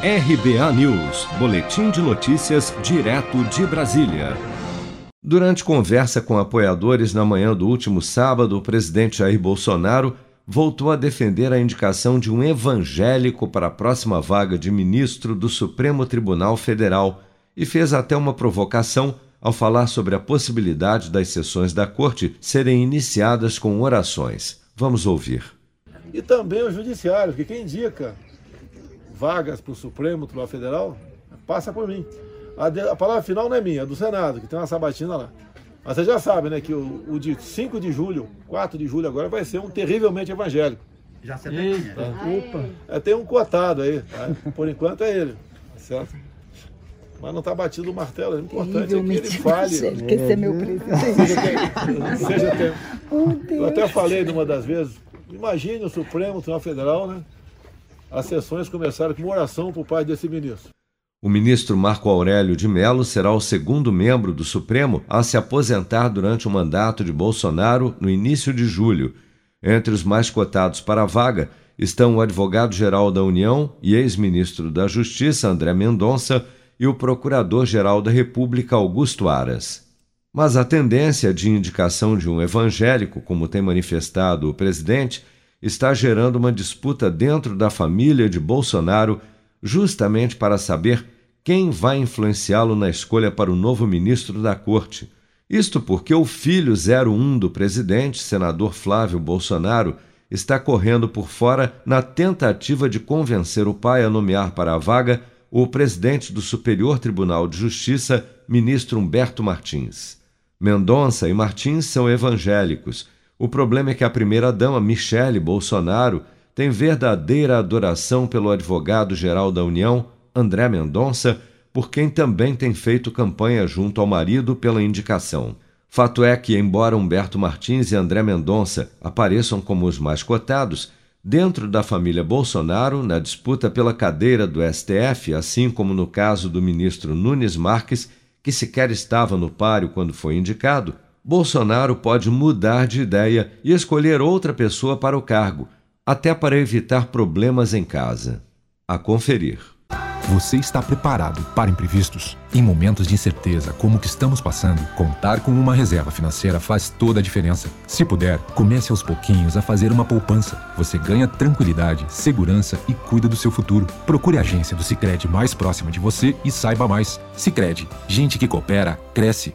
RBA News, Boletim de Notícias, direto de Brasília. Durante conversa com apoiadores na manhã do último sábado, o presidente Jair Bolsonaro voltou a defender a indicação de um evangélico para a próxima vaga de ministro do Supremo Tribunal Federal e fez até uma provocação ao falar sobre a possibilidade das sessões da corte serem iniciadas com orações. Vamos ouvir. E também o judiciário, que quem indica vagas para o Supremo Tribunal Federal, passa por mim. A, de, a, palavra final não é minha, é do Senado, que tem uma sabatina lá. Mas você já sabe, né, que o, o de 5 de julho, 4 de julho agora, vai ser um terrivelmente evangélico. Já você tem. Tá? Opa. É, tem um cotado aí, tá? por enquanto é ele, certo? Mas não está batido o martelo, é importante é que ele fale. Ele quer ser meu presidente. Seja, seja tempo. Eu até falei numa das vezes, imagine o Supremo Tribunal Federal, né? As sessões começaram com uma oração por parte desse ministro. O ministro Marco Aurélio de Mello será o segundo membro do Supremo a se aposentar durante o mandato de Bolsonaro no início de julho. Entre os mais cotados para a vaga estão o advogado-geral da União e ex-ministro da Justiça, André Mendonça, e o procurador-geral da República, Augusto Aras. Mas a tendência de indicação de um evangélico, como tem manifestado o presidente, está gerando uma disputa dentro da família de Bolsonaro, justamente para saber quem vai influenciá-lo na escolha para o novo ministro da Corte. Isto porque o filho 01 do presidente, senador Flávio Bolsonaro, está correndo por fora na tentativa de convencer o pai a nomear para a vaga o presidente do Superior Tribunal de Justiça, ministro Humberto Martins. Mendonça e Martins são evangélicos o problema é que a primeira-dama, Michele Bolsonaro, tem verdadeira adoração pelo advogado-geral da União, André Mendonça, por quem também tem feito campanha junto ao marido pela indicação. Fato é que, embora Humberto Martins e André Mendonça apareçam como os mais cotados, dentro da família Bolsonaro, na disputa pela cadeira do STF, assim como no caso do ministro Nunes Marques, que sequer estava no páreo quando foi indicado, Bolsonaro pode mudar de ideia e escolher outra pessoa para o cargo, até para evitar problemas em casa. A conferir. Você está preparado para imprevistos? Em momentos de incerteza como o que estamos passando, contar com uma reserva financeira faz toda a diferença. Se puder, comece aos pouquinhos a fazer uma poupança. Você ganha tranquilidade, segurança e cuida do seu futuro. Procure a agência do Sicredi mais próxima de você e saiba mais. Sicredi, gente que coopera cresce